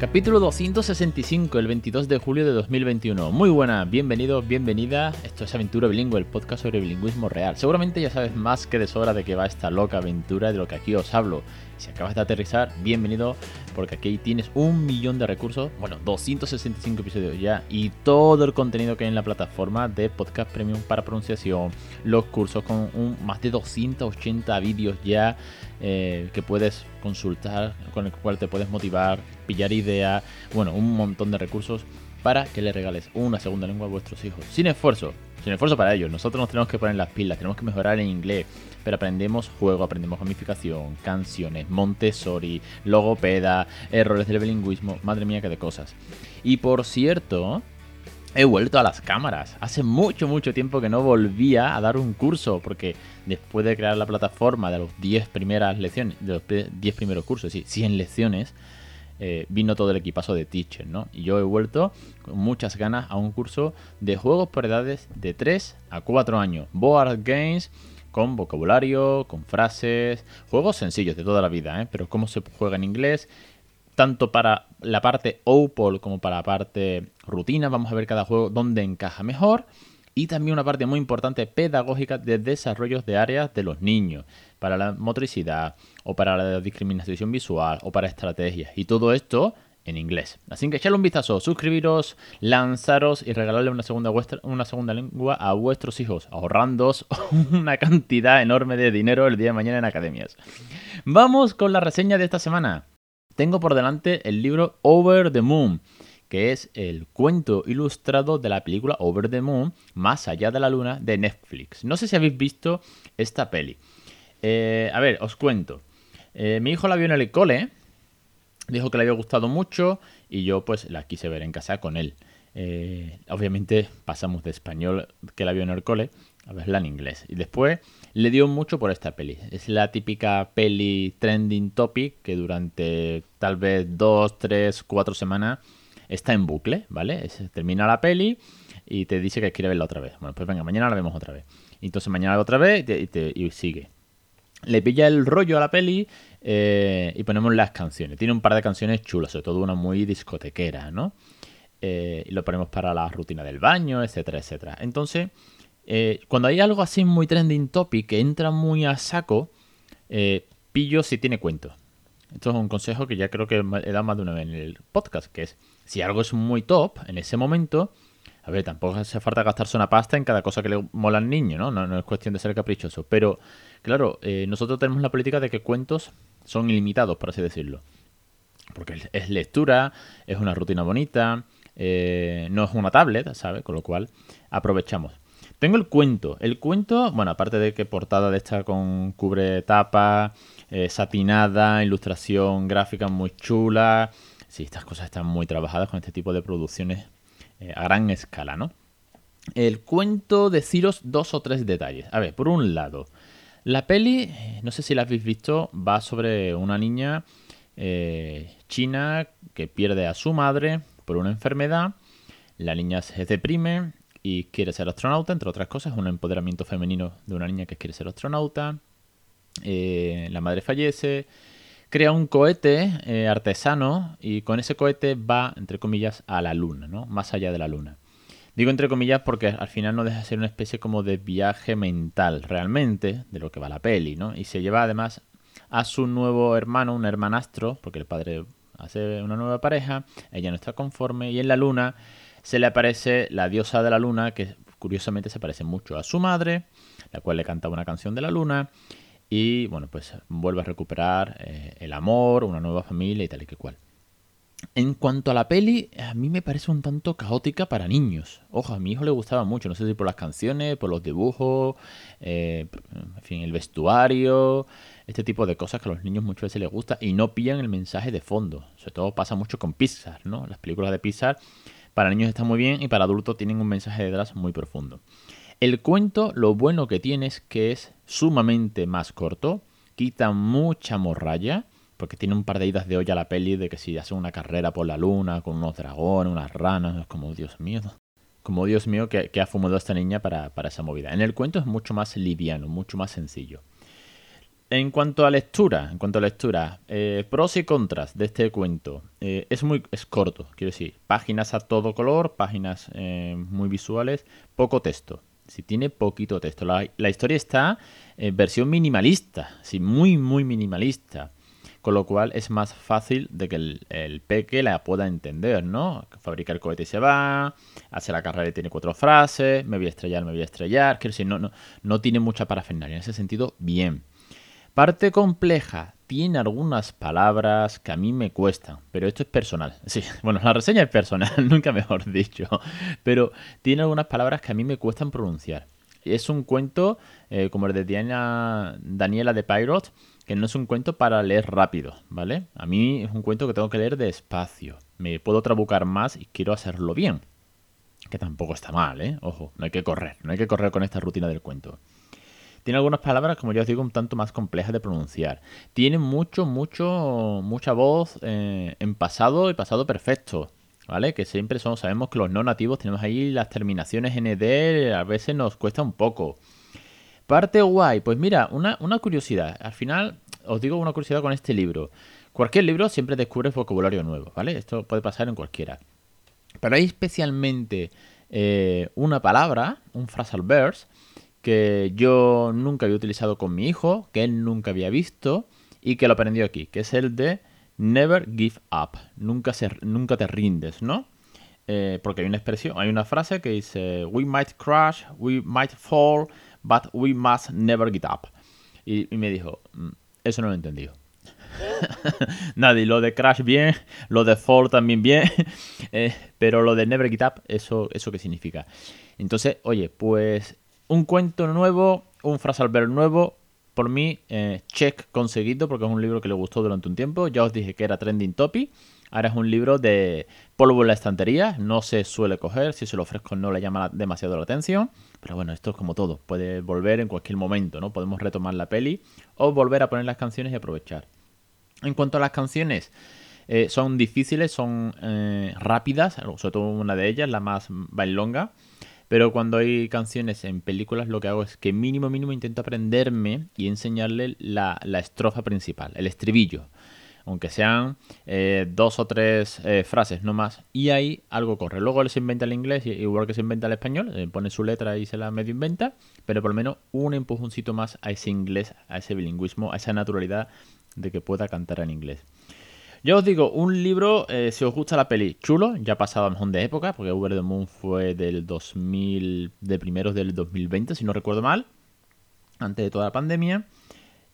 Capítulo 265, el 22 de julio de 2021. Muy buena, bienvenido, bienvenida. Esto es Aventura Bilingüe, el podcast sobre bilingüismo real. Seguramente ya sabes más que de sobra de que va esta loca aventura de lo que aquí os hablo. Si acabas de aterrizar, bienvenido, porque aquí tienes un millón de recursos, bueno, 265 episodios ya, y todo el contenido que hay en la plataforma de Podcast Premium para pronunciación, los cursos con un, más de 280 vídeos ya eh, que puedes consultar, con el cual te puedes motivar, pillar ideas, bueno, un montón de recursos para que le regales una segunda lengua a vuestros hijos, sin esfuerzo, sin esfuerzo para ellos. Nosotros nos tenemos que poner las pilas, tenemos que mejorar en inglés, pero aprendemos juego, aprendemos gamificación, canciones, Montessori, logopeda, errores del bilingüismo, madre mía que de cosas. Y por cierto, he vuelto a las cámaras. Hace mucho, mucho tiempo que no volvía a dar un curso, porque después de crear la plataforma de los 10 primeras lecciones, de los 10 primeros cursos, sí, 100 lecciones, eh, vino todo el equipazo de Teacher, ¿no? Y yo he vuelto con muchas ganas a un curso de juegos por edades de 3 a 4 años. Board Games con vocabulario, con frases, juegos sencillos de toda la vida, ¿eh? Pero cómo se juega en inglés, tanto para la parte OPOL como para la parte rutina. Vamos a ver cada juego dónde encaja mejor. Y también una parte muy importante pedagógica de desarrollos de áreas de los niños, para la motricidad, o para la discriminación visual, o para estrategias. Y todo esto en inglés. Así que echadle un vistazo, suscribiros, lanzaros y regalarle una segunda, una segunda lengua a vuestros hijos, ahorrándoos una cantidad enorme de dinero el día de mañana en academias. Vamos con la reseña de esta semana. Tengo por delante el libro Over the Moon, que es el cuento ilustrado de la película Over the Moon, Más allá de la luna, de Netflix. No sé si habéis visto esta peli. Eh, a ver, os cuento. Eh, mi hijo la vio en el cole dijo que le había gustado mucho y yo pues la quise ver en casa con él. Eh, obviamente pasamos de español que la vio en el cole a verla en inglés. Y después le dio mucho por esta peli. Es la típica peli trending topic que durante tal vez dos, tres, cuatro semanas está en bucle, ¿vale? termina la peli y te dice que quiere verla otra vez. Bueno, pues venga, mañana la vemos otra vez. entonces mañana otra vez y, y sigue. Le pilla el rollo a la peli eh, y ponemos las canciones. Tiene un par de canciones chulas, sobre todo una muy discotequera, ¿no? Eh, y lo ponemos para la rutina del baño, etcétera, etcétera. Entonces, eh, cuando hay algo así muy trending topic que entra muy a saco, pillo si tiene cuento. Esto es un consejo que ya creo que he dado más de una vez en el podcast, que es si algo es muy top en ese momento, a ver, tampoco hace falta gastarse una pasta en cada cosa que le mola al niño, ¿no? No, es cuestión de ser caprichoso. Pero, claro, nosotros tenemos la política de que cuentos son ilimitados, por así decirlo. Porque es lectura, es una rutina bonita, eh, no es una tablet, ¿sabes? Con lo cual aprovechamos. Tengo el cuento. El cuento, bueno, aparte de que portada de esta con cubre tapa, eh, satinada, ilustración gráfica muy chula. Sí, estas cosas están muy trabajadas con este tipo de producciones eh, a gran escala, ¿no? El cuento, deciros dos o tres detalles. A ver, por un lado, la peli, no sé si la habéis visto, va sobre una niña eh, china que pierde a su madre por una enfermedad. La niña se deprime y quiere ser astronauta, entre otras cosas, un empoderamiento femenino de una niña que quiere ser astronauta. Eh, la madre fallece, crea un cohete eh, artesano y con ese cohete va, entre comillas, a la luna, ¿no? Más allá de la luna. Digo entre comillas porque al final no deja de ser una especie como de viaje mental realmente de lo que va la peli, ¿no? Y se lleva además a su nuevo hermano, un hermanastro, porque el padre hace una nueva pareja, ella no está conforme y en la luna se le aparece la diosa de la luna que curiosamente se parece mucho a su madre, la cual le canta una canción de la luna y bueno, pues vuelve a recuperar eh, el amor, una nueva familia y tal y que cual. En cuanto a la peli, a mí me parece un tanto caótica para niños. Ojo, a mi hijo le gustaba mucho, no sé si por las canciones, por los dibujos, eh, en fin, el vestuario, este tipo de cosas que a los niños muchas veces les gusta y no pillan el mensaje de fondo. Sobre todo pasa mucho con Pixar, ¿no? Las películas de Pixar para niños están muy bien y para adultos tienen un mensaje detrás muy profundo. El cuento, lo bueno que tiene es que es sumamente más corto, quita mucha morralla porque tiene un par de idas de olla la peli de que si hace una carrera por la luna con unos dragones, unas ranas, es como, Dios mío, como Dios mío que, ha fumado esta niña para, esa movida. En el cuento es mucho más liviano, mucho más sencillo. En cuanto a lectura, en cuanto a lectura, eh, pros y contras de este cuento. Eh, es muy es corto, quiero decir, páginas a todo color, páginas eh, muy visuales, poco texto. Si tiene poquito texto. La, historia está en versión minimalista, sí, muy, muy minimalista con lo cual es más fácil de que el, peque la pueda entender, ¿no? Fabrica el cohete y se va, hace la carrera y tiene cuatro frases, me voy a estrellar, me voy a estrellar, quiero decir, no, no, no tiene mucha parafernalia, en ese sentido, bien. Parte compleja, tiene algunas palabras que a mí me cuestan, pero esto es personal. Sí, bueno, la reseña es personal, nunca mejor dicho, pero tiene algunas palabras que a mí me cuestan pronunciar. Es un cuento eh, como el de Diana, Daniela de Pyrot, que no es un cuento para leer rápido, ¿vale? A mí es un cuento que tengo que leer despacio. Me puedo trabucar más y quiero hacerlo bien. Que tampoco está mal, ¿eh? Ojo, no hay que correr, no hay que correr con esta rutina del cuento. Tiene algunas palabras, como ya os digo, un tanto más complejas de pronunciar. Tiene mucho, mucho, mucha voz eh, en pasado y pasado perfecto. ¿Vale? Que siempre son, sabemos que los no nativos tenemos ahí las terminaciones ND, a veces nos cuesta un poco. Parte guay, pues mira, una, curiosidad. Al final, os digo una curiosidad con este libro. Cualquier libro siempre descubre vocabulario nuevo, ¿vale? Esto puede pasar en cualquiera. Pero hay especialmente eh, una palabra, un phrasal verse, que yo nunca había utilizado con mi hijo, que él nunca había visto y que lo aprendió aquí, que es el de never give up, nunca, nunca te rindes, ¿no? Eh, porque hay una expresión, hay una frase que dice, we might crash, we might fall, but we must never get up. Y, me dijo, mm, eso no lo he entendido. Nadie, lo de crash bien, lo de fall también bien, eh, pero lo de never get up, eso, eso qué significa. Entonces, oye, pues un cuento nuevo, un frasal ver nuevo, por mí, eh, check conseguido, porque es un libro que le gustó durante un tiempo. Ya os dije que era trending topic. Ahora es un libro de polvo en la estantería, no se suele coger, si se lo ofrezco no le llama demasiado la atención, pero bueno, esto es como todo, puede volver en cualquier momento, ¿no? Podemos retomar la peli o volver a poner las canciones y aprovechar. En cuanto a las canciones, eh, son difíciles, son eh, rápidas, sobre todo una de ellas, la más bailonga, pero cuando hay canciones en películas lo que hago es que mínimo mínimo intento aprenderme y enseñarle la, la estrofa principal, el estribillo aunque sean eh, dos o tres eh, frases, no más, y ahí algo corre. Luego él se inventa el inglés, igual que se inventa el español, eh, pone su letra y se la medio inventa, pero por lo menos un empujoncito más a ese inglés, a ese bilingüismo, a esa naturalidad de que pueda cantar en inglés. Yo os digo, un libro, si os gusta la peli, chulo, ya ha pasado a mejor de época, porque Over the Moon fue del 2000, de primeros del 2020, si no recuerdo mal, antes de toda la pandemia.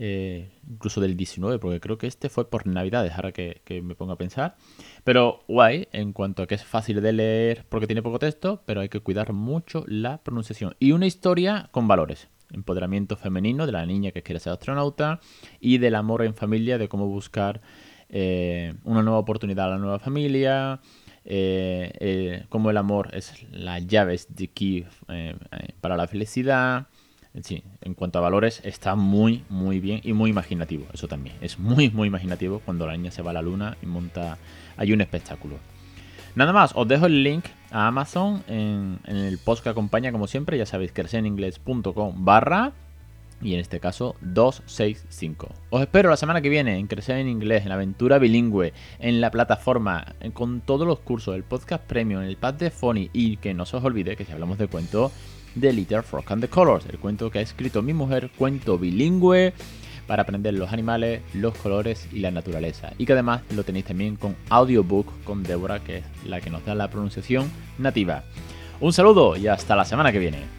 Eh, incluso del 19, porque creo que este fue por Navidades, ahora que, me pongo a pensar. Pero guay, en cuanto a que es fácil de leer porque tiene poco texto, pero hay que cuidar mucho la pronunciación. Y una historia con valores. Empoderamiento femenino de la niña que quiere ser astronauta y del amor en familia, de cómo buscar eh, una nueva oportunidad a la nueva familia. Eh, cómo el amor es la llave, es de key para la felicidad Sí, en cuanto a valores está muy, muy bien y muy imaginativo. Eso también. Es muy, muy imaginativo cuando la niña se va a la luna y monta. Hay un espectáculo. Nada más, os dejo el link a Amazon en, el post que acompaña, como siempre. Ya sabéis, crecereningles.com barra y en este caso 265. Os espero la semana que viene en Crecer en Inglés, en la aventura bilingüe, en la plataforma, con todos los cursos, el podcast premium, el pad de Phony y que no se os olvide que si hablamos de cuento The Little Frog and the Colors, el cuento que ha escrito mi mujer, cuento bilingüe para aprender los animales, los colores y la naturaleza. Y que además lo tenéis también con audiobook con Débora, que es la que nos da la pronunciación nativa. Un saludo y hasta la semana que viene.